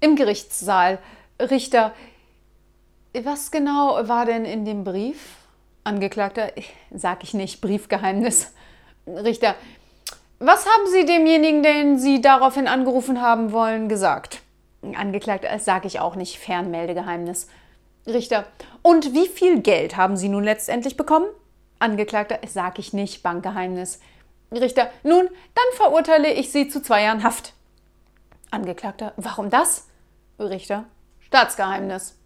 Im Gerichtssaal. Richter. Was genau war denn in dem Brief? Angeklagter. Sag ich nicht. Briefgeheimnis. Richter. Was haben Sie demjenigen, den Sie daraufhin angerufen haben wollen, gesagt? Angeklagter. Das sage ich auch nicht. Fernmeldegeheimnis. Richter. Und wie viel Geld haben Sie nun letztendlich bekommen? Angeklagter. Sage ich nicht. Bankgeheimnis. Richter. Nun, dann verurteile ich Sie zu zwei Jahren Haft. Angeklagter. Warum das? Richter. Staatsgeheimnis.